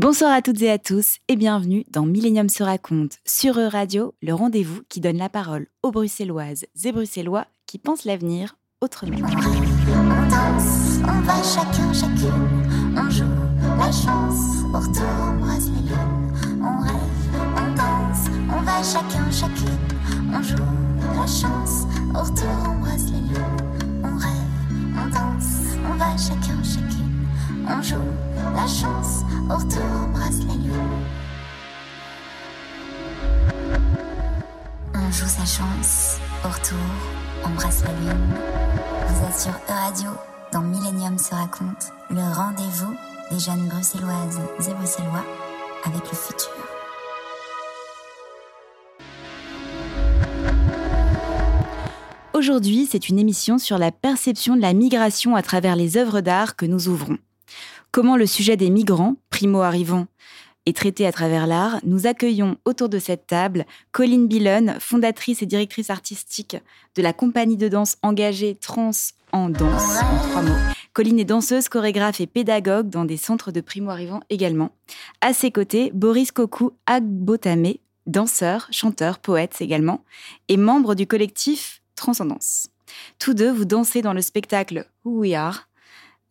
Bonsoir à toutes et à tous et bienvenue dans Millennium se raconte sur E-Radio, le rendez-vous qui donne la parole aux Bruxelloises et Bruxellois qui pensent l'avenir autrement. On danse, on va chacun, chacune. On joue la chance, au retour on brasse les lunes. On rêve, on danse, on va chacun, chacune. On joue la chance, au retour on brasse les lunes. On rêve, on danse, on va chacun, chacune. On joue la chance, au retour on brasse les lunes. On joue sa chance, au retour embrasse la lune. Vous êtes sur E-Radio, dans Millennium se raconte, le rendez-vous des jeunes bruxelloises et bruxellois avec le futur. Aujourd'hui, c'est une émission sur la perception de la migration à travers les œuvres d'art que nous ouvrons. Comment le sujet des migrants, primo-arrivants, est traité à travers l'art, nous accueillons autour de cette table Colline Billon, fondatrice et directrice artistique de la compagnie de danse engagée Trans en danse, en trois mots. Colline est danseuse, chorégraphe et pédagogue dans des centres de primo-arrivants également. À ses côtés, Boris Kokou Agbotame, danseur, chanteur, poète également, et membre du collectif Transcendance. Tous deux, vous dansez dans le spectacle Who We Are,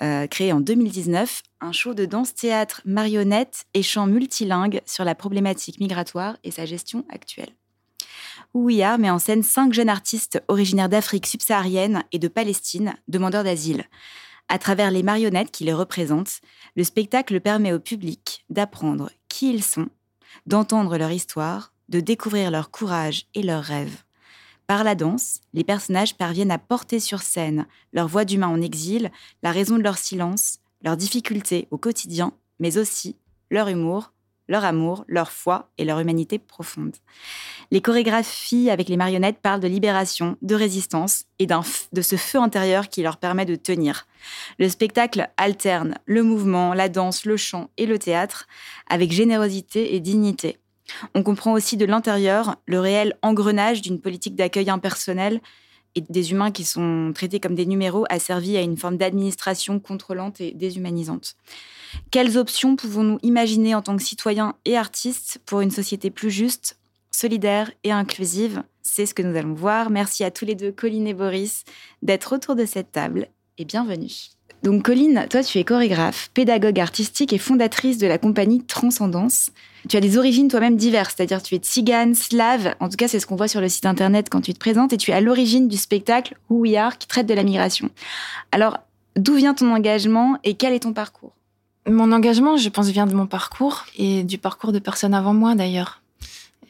euh, créé en 2019, un show de danse, théâtre, marionnette et chant multilingue sur la problématique migratoire et sa gestion actuelle. Ouïar met en scène cinq jeunes artistes originaires d'Afrique subsaharienne et de Palestine, demandeurs d'asile. À travers les marionnettes qui les représentent, le spectacle permet au public d'apprendre qui ils sont, d'entendre leur histoire, de découvrir leur courage et leurs rêves. Par la danse, les personnages parviennent à porter sur scène leur voix d'humain en exil, la raison de leur silence, leurs difficultés au quotidien, mais aussi leur humour, leur amour, leur foi et leur humanité profonde. Les chorégraphies avec les marionnettes parlent de libération, de résistance et de ce feu intérieur qui leur permet de tenir. Le spectacle alterne le mouvement, la danse, le chant et le théâtre avec générosité et dignité. On comprend aussi de l'intérieur le réel engrenage d'une politique d'accueil impersonnel et des humains qui sont traités comme des numéros asservis à une forme d'administration contrôlante et déshumanisante. Quelles options pouvons-nous imaginer en tant que citoyens et artistes pour une société plus juste, solidaire et inclusive? C'est ce que nous allons voir. Merci à tous les deux, Colline et Boris, d'être autour de cette table et bienvenue. Donc Colline, toi tu es chorégraphe, pédagogue artistique et fondatrice de la compagnie Transcendance. Tu as des origines toi-même diverses, c'est-à-dire tu es tzigane, slave, en tout cas c'est ce qu'on voit sur le site internet quand tu te présentes, et tu es à l'origine du spectacle Who We Are qui traite de la migration. Alors d'où vient ton engagement et quel est ton parcours? Mon engagement, je pense, vient de mon parcours et du parcours de personnes avant moi d'ailleurs.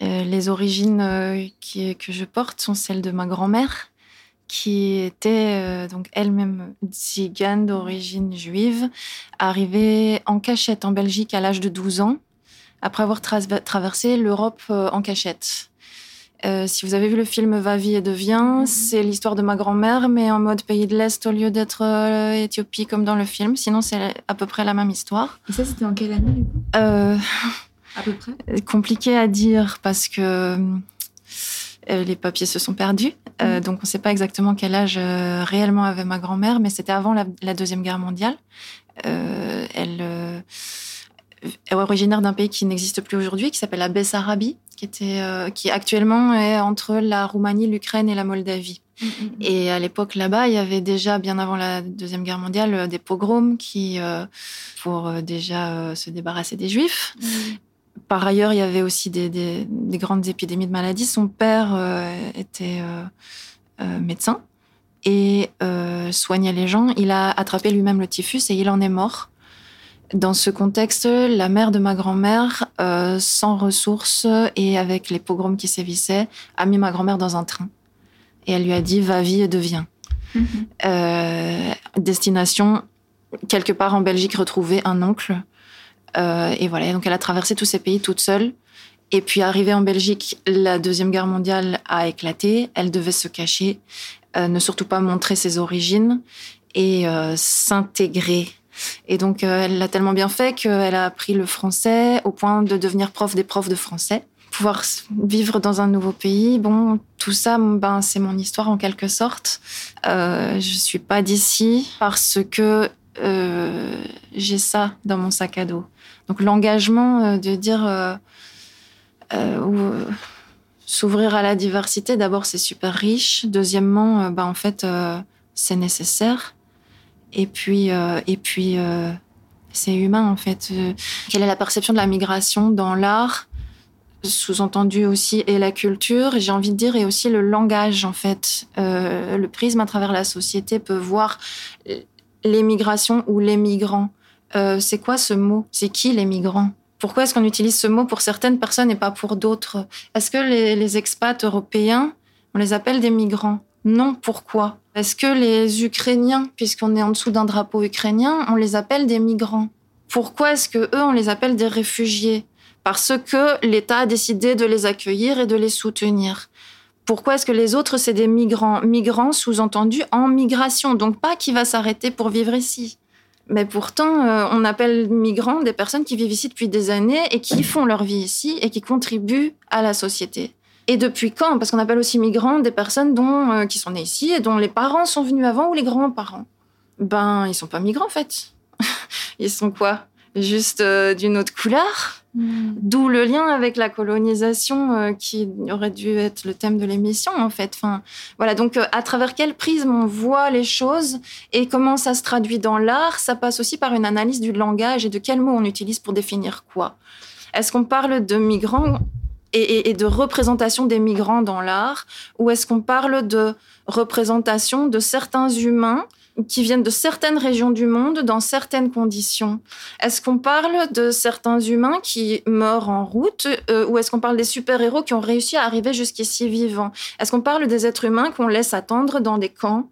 Euh, les origines euh, que je porte sont celles de ma grand-mère qui était euh, donc elle-même tzigane d'origine juive, arrivée en cachette en Belgique à l'âge de 12 ans, après avoir traversé l'Europe euh, en cachette. Euh, si vous avez vu le film Va, vie et devient, mhm. c'est l'histoire de ma grand-mère, mais en mode pays de l'Est au lieu d'être Éthiopie comme dans le film. Sinon, c'est à peu près la même histoire. Et ça, c'était en quelle année, du coup? À peu près? Compliqué à dire parce que euh, les papiers se sont perdus. Euh, mhm. donc, on ne sait pas exactement quel âge euh, réellement avait ma grand-mère, mais c'était avant la, Deuxième Guerre mondiale. elle est originaire d'un pays qui n'existe plus aujourd'hui, qui s'appelle la Bessarabie, qui, était, qui actuellement est entre la Roumanie, l'Ukraine et la Moldavie. Mhm. Et à l'époque, là-bas, il y avait déjà, bien avant la Deuxième Guerre mondiale, des pogroms qui, pour déjà se débarrasser des Juifs. Par ailleurs, il y avait aussi des, grandes épidémies de maladies. Son père euh, était euh, euh, médecin et soignait les gens. Il a attrapé lui-même le typhus et il en est mort. Dans ce contexte, la mère de ma grand-mère, sans ressources et avec les pogroms qui sévissaient, a mis ma grand-mère dans un train. Et elle lui a dit Va, vie et deviens. Mm-hmm. destination, quelque part en Belgique, retrouver un oncle euh, et voilà, donc elle a traversé tous ces pays toute seule. Et puis arrivée en Belgique, la Deuxième Guerre mondiale a éclaté. Elle devait se cacher, euh, ne surtout pas montrer ses origines et euh, s'intégrer. Et donc elle l'a tellement bien fait qu'elle a appris le français au point de devenir prof des profs de français. Pouvoir vivre dans un nouveau pays, bon, tout ça, ben, c'est mon histoire en quelque sorte. Euh, je suis pas d'ici parce que euh, j'ai ça dans mon sac à dos. Donc l'engagement euh, de dire euh, euh, s'ouvrir à la diversité, d'abord c'est super riche. Deuxièmement, bah, en fait c'est nécessaire. Et puis et puis c'est humain en fait. Quelle est la perception de la migration dans l'art? Sous-entendu aussi et la culture, j'ai envie de dire, et aussi le langage en fait. le prisme à travers la société peut voir l'émigration ou les migrants. Euh, c'est quoi ce mot? C'est qui les migrants? Pourquoi est-ce qu'on utilise ce mot pour certaines personnes et pas pour d'autres? Est-ce que les, expats européens, on les appelle des migrants? Non, pourquoi? Est-ce que les Ukrainiens, puisqu'on est en dessous d'un drapeau ukrainien, on les appelle des migrants? Pourquoi est-ce que eux, on les appelle des réfugiés? Parce que l'État a décidé de les accueillir et de les soutenir. Pourquoi est-ce que les autres, c'est des migrants? Migrants sous-entendu en migration, donc pas qui va s'arrêter pour vivre ici. Mais pourtant, euh, on appelle migrants des personnes qui vivent ici depuis des années et qui font leur vie ici et qui contribuent à la société. Et depuis quand? Parce qu'on appelle aussi migrants des personnes dont, euh, qui sont nées ici et dont les parents sont venus avant ou les grands-parents? Ben, ils sont pas migrants en fait. ils sont quoi? Juste euh, d'une autre couleur? Mm. D'où le lien avec la colonisation euh, qui aurait dû être le thème de l'émission en fait. Enfin, voilà, donc euh, à travers quel prisme on voit les choses et comment ça se traduit dans l'art, ça passe aussi par une analyse du langage et de quels mots on utilise pour définir quoi. Est-ce qu'on parle de migrants et, et de représentation des migrants dans l'art ou est-ce qu'on parle de représentation de certains humains qui viennent de certaines régions du monde dans certaines conditions. Est-ce qu'on parle de certains humains qui meurent en route euh, ou est-ce qu'on parle des super-héros qui ont réussi à arriver jusqu'ici vivants? Est-ce qu'on parle des êtres humains qu'on laisse attendre dans des camps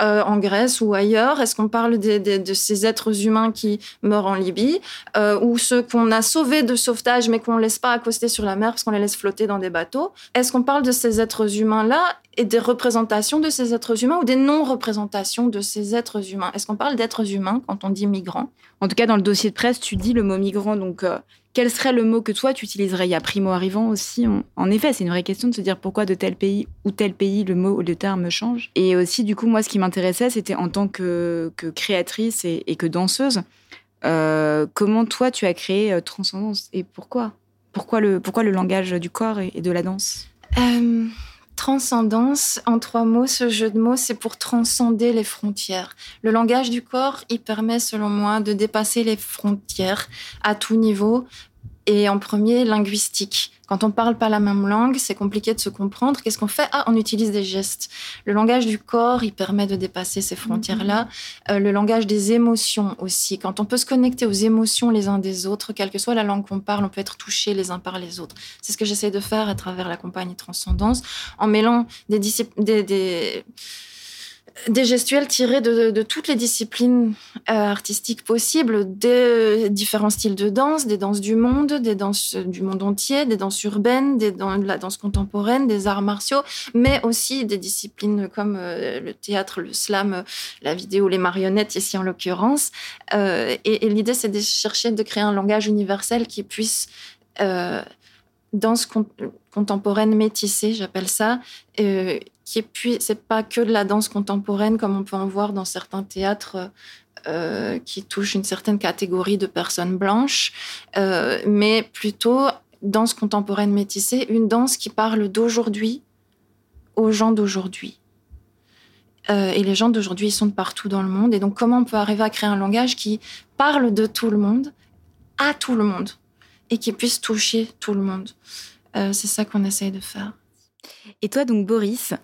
euh, en Grèce ou ailleurs? Est-ce qu'on parle de ces êtres humains qui meurent en Libye euh, ou ceux qu'on a sauvés de sauvetage mais qu'on ne laisse pas accoster sur la mer parce qu'on les laisse flotter dans des bateaux? Est-ce qu'on parle de ces êtres humains-là et des représentations de ces êtres humains ou des non-représentations de ces êtres humains? Est-ce qu'on parle d'êtres humains quand on dit migrants En tout cas, dans le dossier de presse, tu dis le mot migrant, donc euh, quel serait le mot que toi tu utiliserais? Il y a primo-arrivant aussi. En effet, c'est une vraie question de se dire pourquoi de tel pays ou tel pays le mot ou le terme change. Et aussi, du coup, moi, ce qui m'intéressait, c'était en tant que, créatrice et, que danseuse, euh, comment toi tu as créé euh, Transcendance et pourquoi? Pourquoi le, pourquoi le langage du corps et, de la danse? Euh, Transcendance, en trois mots, ce jeu de mots, c'est pour transcender les frontières. Le langage du corps, il permet, selon moi, de dépasser les frontières à tout niveau, et en premier, linguistique. Quand on parle pas la même langue, c'est compliqué de se comprendre. Qu'est-ce qu'on fait? Ah, on utilise des gestes. Le langage du corps, il permet de dépasser ces frontières-là. Mhm. Euh, le langage des émotions aussi. Quand on peut se connecter aux émotions les uns des autres, quelle que soit la langue qu'on parle, on peut être touché les uns par les autres. C'est ce que j'essaie de faire à travers la compagnie Transcendance, en mêlant des, des, des des gestuels tirés de, toutes les disciplines euh, artistiques possibles, des différents styles de danse, des danses du monde, des danses du monde entier, des danses urbaines, des de la danse contemporaine, des arts martiaux, mais aussi des disciplines comme euh, le théâtre, le slam, la vidéo, les marionnettes ici en l'occurrence. Euh, et, l'idée, c'est de chercher de créer un langage universel qui puisse danse contemporaine métissée, j'appelle ça, qui est puis c'est pas que de la danse contemporaine comme on peut en voir dans certains théâtres euh, qui touchent une certaine catégorie de personnes blanches, euh, mais plutôt danse contemporaine métissée, une danse qui parle d'aujourd'hui aux gens d'aujourd'hui. Euh, et les gens d'aujourd'hui, ils sont de partout dans le monde. Et donc, comment on peut arriver à créer un langage qui parle de tout le monde, à tout le monde, et qui puisse toucher tout le monde? C'est ça qu'on essaye de faire. Et toi, donc, Boris,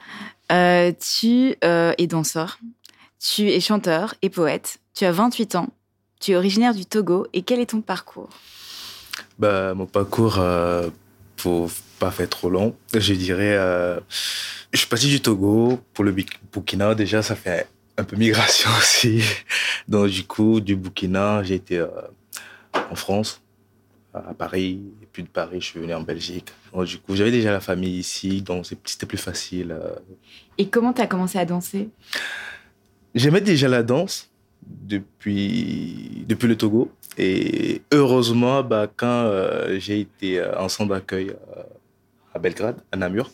euh, tu euh, es danseur, tu es chanteur et poète, tu as 28 ans, tu es originaire du Togo. Et quel est ton parcours? Bah, Mon parcours, euh, pour pas faire trop long, je dirais, euh, je suis parti du Togo pour le Burkina. Déjà, ça fait un peu migration aussi. Donc, du coup, du Burkina, j'ai été en France à Paris. Puis de Paris, je suis venu en Belgique. du coup, j'avais déjà la famille ici, donc c'était plus facile. Euh. Et comment tu as commencé à danser? J'aimais déjà la danse depuis, depuis le Togo. Et heureusement, bah, quand euh, j'ai été euh, en centre d'accueil à Belgrade, à Namur,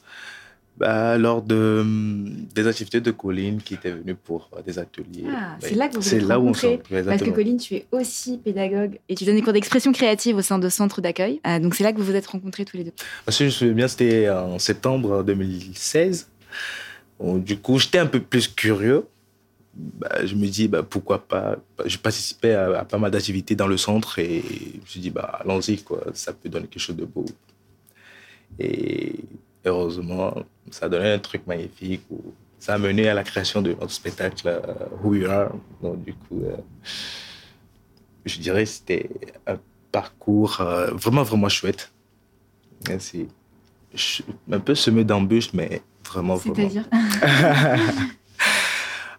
bah, Lors de, hum, des activités de Colline qui était venue pour euh, des ateliers. Ah, Ouais. c'est là que vous C'est êtes là où on Parce que. Colline, tu es aussi pédagogue et tu donnes des cours d'expression créative au sein de centres d'accueil. Euh, donc c'est là que vous vous êtes rencontrés tous les deux. Parce que je me souviens bien, c'était en septembre 2016. Bon, du coup, j'étais un peu plus curieux. Bah, je me dis, bah, pourquoi pas. Bah, Je participais à, à pas mal d'activités dans le centre et je me suis dit, bah, allons-y, quoi. Ça peut donner quelque chose de beau. Et heureusement, ça a donné un truc magnifique. où ça a mené à la création de notre spectacle euh, Who We Are. Donc, du coup, euh, je dirais que c'était un parcours euh, vraiment, vraiment chouette. Et C'est je- un peu semé d'embûches, mais vraiment, vraiment. C'est-à-dire?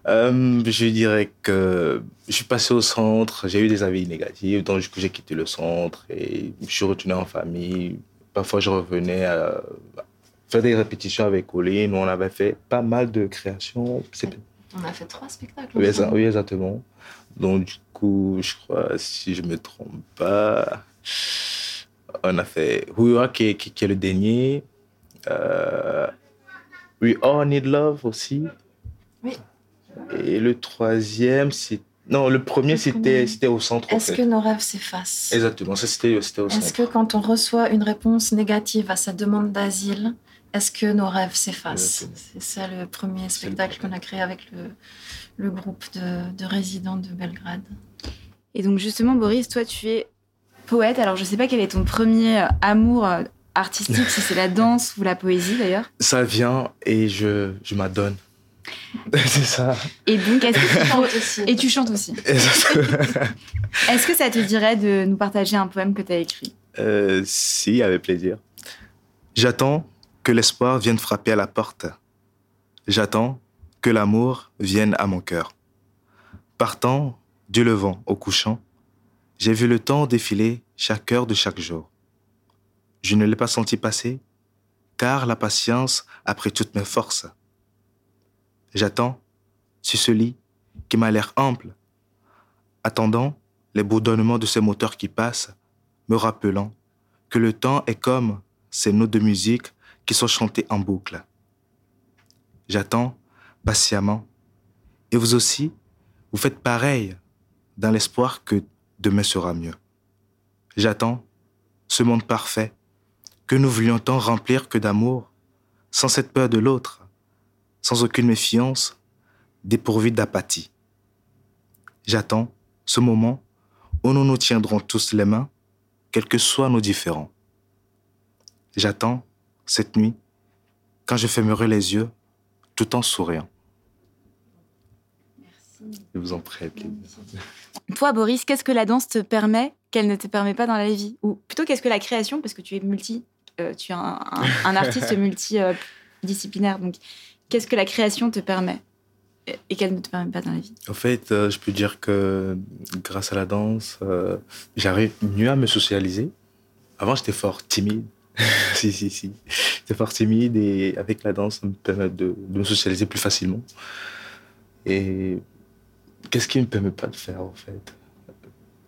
Euh, je dirais que je suis passé au centre, j'ai eu des avis négatifs, donc du coup j'ai quitté le centre et je suis retourné en famille. Parfois je revenais à faire des répétitions avec Colline, on avait fait pas mal de créations. On a fait trois spectacles. Oui, exactement. Donc du coup, je crois, si je me trompe pas, on a fait Huya qui, est- qui, qui est le dernier. Euh, We All Need Love aussi. Oui. Et le troisième, c'est. Non, le premier, c'était c'était au centre. en Est-ce fait. que nos rêves s'effacent? Exactement, ça c'était au Est-ce centre. que quand on reçoit une réponse négative à sa demande d'asile, est-ce que nos rêves s'effacent. C'est ça le premier spectacle qu'on a créé avec le, le groupe de, de résidents de Belgrade. Et donc justement, Boris, toi, tu es poète. Alors je sais pas quel est ton premier amour euh, artistique, si c'est la danse ou la poésie d'ailleurs. Ça vient et je, je m'adonne. c'est ça. Et donc, est-ce que tu Chante aussi. Et tu chantes aussi. Est-ce que ça te dirait de nous partager un poème que tu as écrit? Euh, si, avec plaisir. J'attends que l'espoir vienne frapper à la porte. J'attends que l'amour vienne à mon cœur. Partant du levant au couchant, j'ai vu le temps défiler chaque heure de chaque jour. Je ne l'ai pas senti passer, car la patience a pris toutes mes forces. J'attends sur ce lit qui m'a l'air ample, attendant les bourdonnements de ces moteurs qui passent, me rappelant que le temps est comme ces notes de musique qui sont chantées en boucle. J'attends patiemment. Et vous aussi, vous faites pareil dans l'espoir que demain sera mieux. J'attends ce monde parfait que nous voulions tant remplir que d'amour, sans cette peur de l'autre, sans aucune méfiance, dépourvu d'apathie. J'attends ce moment où nous nous tiendrons tous les mains, quels que soient nos différends. J'attends cette nuit quand je fermerai les yeux tout en souriant. Je vous en prie. Toi, Boris, qu'est-ce que la danse te permet qu'elle ne te permet pas dans la vie? Ou plutôt, qu'est-ce que la création, parce que tu es multi, euh, tu es un, un- un artiste multidisciplinaire, donc qu'est-ce que la création te permet et- et qu'elle ne te permet pas dans la vie? En fait, euh, je peux dire que grâce à la danse, euh, j'arrive mieux à me socialiser. Avant, j'étais fort timide. si, si, si. J'étais fort timide et avec la danse, ça me permet de, de me socialiser plus facilement. Et qu'est-ce qui ne me permet pas de faire, en fait?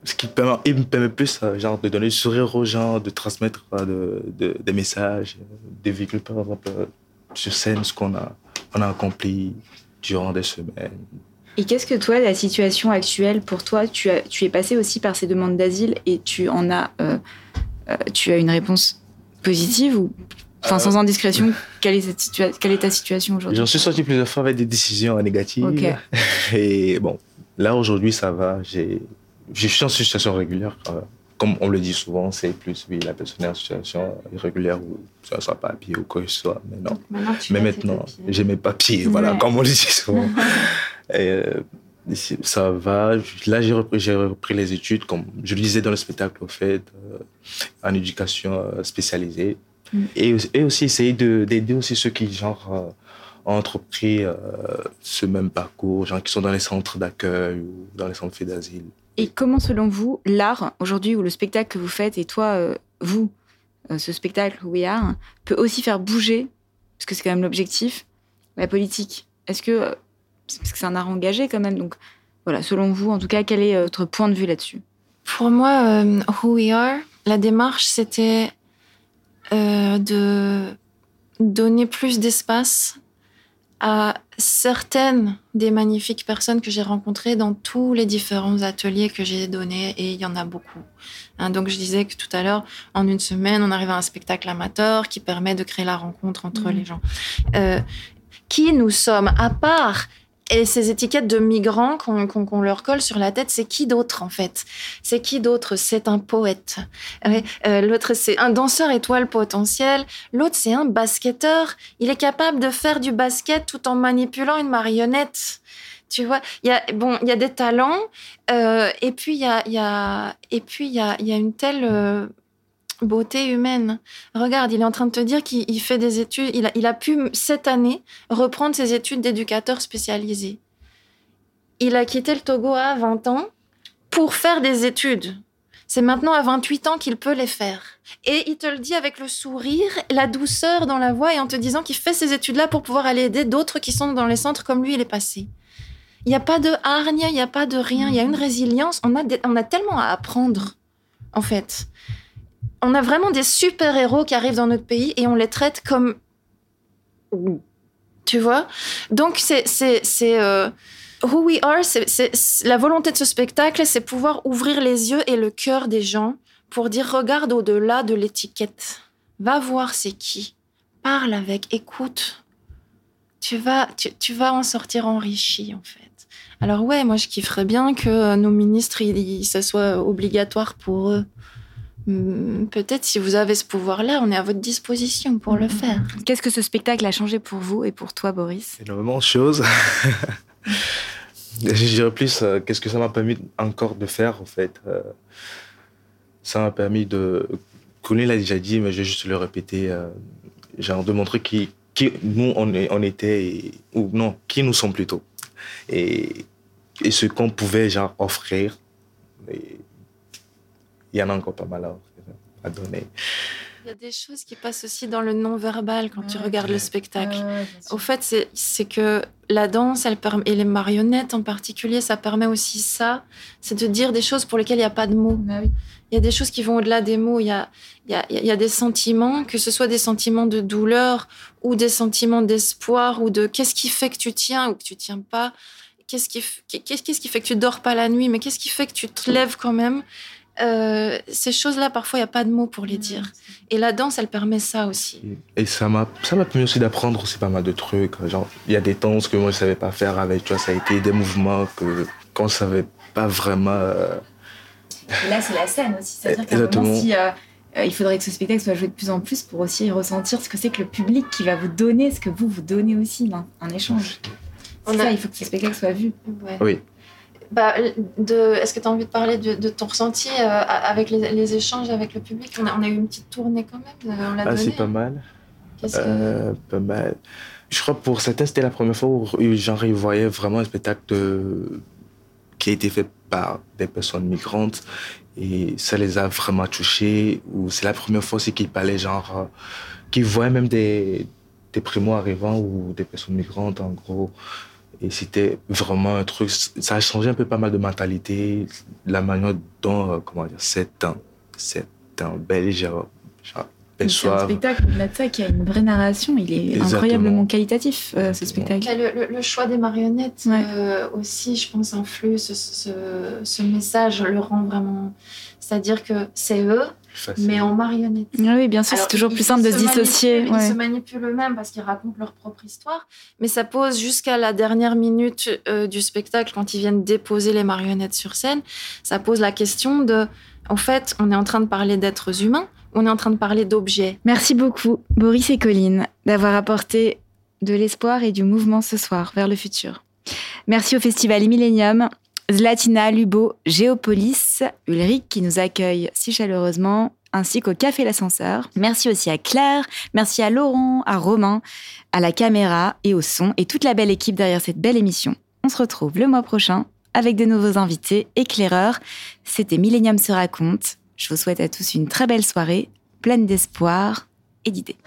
Ce qui me permet, plus euh, genre, de donner le sourire aux gens, de transmettre euh, de- de- des messages, des véhicules, par exemple, euh, sur scène, ce qu'on a, on a accompli durant des semaines. Et qu'est-ce que toi, la situation actuelle pour toi, tu, es passé aussi par ces demandes d'asile et tu en as, tu as une réponse? Positive ou, enfin, sans indiscrétion, quelle est, cette quelle est ta situation aujourd'hui? J'en suis sorti plusieurs fois avec des décisions négatives. Et bon, là aujourd'hui, ça va. J'ai, je suis en situation régulière. euh, Comme on le dit souvent, c'est plus oui, la personne est en situation irrégulière ou ça soit papier ou quoi que ce soit. Mais non. Maintenant, Mais maintenant, j'ai mes papiers, voilà, Ouais. comme on le dit souvent. Et, euh, ça va. Là, j'ai repris, repris les études, comme je le disais dans le spectacle, au fait, euh, en éducation euh, spécialisée. Mm. Et, et aussi essayer de- d'aider aussi ceux qui, genre, euh, ont entrepris euh, ce même parcours, genre qui sont dans les centres d'accueil ou dans les centres faits d'asile. Et comment, selon vous, l'art, aujourd'hui, ou le spectacle que vous faites, et toi, vous, ce spectacle We Are, peut aussi faire bouger, parce que c'est quand même l'objectif, la politique? Est-ce que. Parce que c'est un art engagé quand même, donc voilà, selon vous, en tout cas, quel est euh, votre point de vue là-dessus? Pour moi, euh, Who We Are, la démarche, c'était euh, de donner plus d'espace à certaines des magnifiques personnes que j'ai rencontrées dans tous les différents ateliers que j'ai donnés, et il y en a beaucoup. Hein, donc je disais que tout à l'heure, en une semaine, on arrive à un spectacle amateur qui permet de créer la rencontre entre Mhm. les gens. Euh, qui nous sommes, à part et ces étiquettes de migrants qu'on leur colle sur la tête, c'est qui d'autre en fait? C'est qui d'autre? C'est un poète. Ouais, euh, L'autre, c'est un danseur étoile potentiel. L'autre, c'est un basketteur. Il est capable de faire du basket tout en manipulant une marionnette. Tu vois, il y a bon, il y a des talents, euh, et puis il y a, il y a, une telle euh, beauté humaine. Regarde, il est en train de te dire qu'il il fait des études. Il a, pu cette année reprendre ses études d'éducateur spécialisé. Il a quitté le Togo à 20 ans pour faire des études. C'est maintenant à 28 ans qu'il peut les faire. Et il te le dit avec le sourire, la douceur dans la voix et en te disant qu'il fait ces études-là pour pouvoir aller aider d'autres qui sont dans les centres comme lui, il est passé. Il n'y a pas de hargne, il n'y a pas de rien, il y a une résilience. On a, on a tellement à apprendre, en fait. On a vraiment des super-héros qui arrivent dans notre pays et on les traite comme... Tu vois? Donc, c'est... c'est, c'est euh, Who we are, c'est, la volonté de ce spectacle, c'est pouvoir ouvrir les yeux et le cœur des gens pour dire regarde au-delà de l'étiquette. Va voir c'est qui. Parle avec, écoute. Tu vas, tu, tu vas en sortir enrichi, en fait. Alors ouais, moi je kifferais bien que euh, nos ministres, ça soit obligatoire pour eux. Hmm, Peut-être si vous avez ce pouvoir-là, on est à votre disposition pour le faire. Qu'est-ce que ce spectacle a changé pour vous et pour toi, Boris? Énormément de choses. Je dirais plus, euh, qu'est-ce que ça m'a permis encore de faire, en fait. Euh, ça m'a permis de... Colin l'a déjà dit, mais je vais juste le répéter. euh, genre de montrer qui, qui nous, on, est, on était, et- ou non, qui nous sommes plutôt. Et, et ce qu'on pouvait, genre, offrir. Et il y en a encore pas mal à, donner. Il y a des choses qui passent aussi dans le non-verbal quand tu regardes le spectacle. Au fait, c'est- que la danse, elle permet, et les marionnettes en particulier, ça permet aussi ça, c'est de dire des choses pour lesquelles il n'y a pas de mots. Il y a des choses qui vont au-delà des mots. Il y a, il y, a, il y a des sentiments, que ce soit des sentiments de douleur ou des sentiments d'espoir ou de qu'est-ce qui fait que tu tiens ou que tu tiens pas. Qu'est-ce qui, qu'est-ce qui fait que tu dors pas la nuit, mais qu'est-ce qui fait que tu te lèves quand même? Euh, Ces choses-là, parfois, il n'y a pas de mots pour les dire. Et la danse, elle permet ça aussi. Et ça m'a, ça m'a permis aussi d'apprendre aussi pas mal de trucs. Genre, il y a des danses que moi je savais pas faire avec, tu vois, ça a été des mouvements que qu'on savait pas vraiment. euh, Et là, c'est la scène aussi. C'est-à-dire qu'à un moment, Exactement. si, il faudrait que ce spectacle soit joué de plus en plus pour aussi ressentir ce que c'est que le public qui va vous donner ce que vous vous donnez aussi en, en échange. On C'est a- ça, il faut que ce spectacle soit vu. Ouais. Oui. Bah, de, est-ce que tu as envie de parler de, de ton ressenti euh, avec les, les échanges avec le public? On a, on a eu une petite tournée quand même, euh, on l'a Ah, c'est pas mal. Qu'est-ce que- Euh, pas mal. Je crois pour certains, c'était la première fois où genre, ils voyaient vraiment un spectacle de- qui a été fait par des personnes migrantes et ça les a vraiment touchés. Ou c'est la première fois aussi qu'ils parlaient, genre, euh, qu'ils voyaient même des, des primo-arrivants ou des personnes migrantes, en gros. Et c'était vraiment un truc, ça a changé un peu pas mal de mentalité, la manière dont, euh, comment dire, c'est un, c'est un belge, genre, genre C'est un spectacle, au-delà de ça, qui a une vraie narration. Il est Exactement. incroyablement qualitatif, euh, ce spectacle. Le, le- le choix des marionnettes Ouais. euh, aussi, je pense, influe ce, ce, ce message, le rend vraiment. C'est-à-dire que c'est eux, facile. mais en marionnettes. Ah Oui, bien sûr, c'est toujours ils- plus simple de se dissocier. ouais. Ils se manipulent eux-mêmes parce qu'ils racontent leur propre histoire. Mais ça pose jusqu'à la dernière minute euh, du spectacle, quand ils viennent déposer les marionnettes sur scène, ça pose la question de, en fait, on est en train de parler d'êtres humains, on est en train de parler d'objets. Merci beaucoup, Boris et Colline, d'avoir apporté de l'espoir et du mouvement ce soir vers le futur. Merci au Festival Millennium, Zlatina, Lubo, Géopolis, Ulrich qui nous accueille si chaleureusement, ainsi qu'au Café L'Ascenseur. Merci aussi à Claire, merci à Laurent, à Romain, à la caméra et au son et toute la belle équipe derrière cette belle émission. On se retrouve le mois prochain avec de nouveaux invités éclaireurs. C'était Millennium se raconte. Je vous souhaite à tous une très belle soirée, pleine d'espoir et d'idées.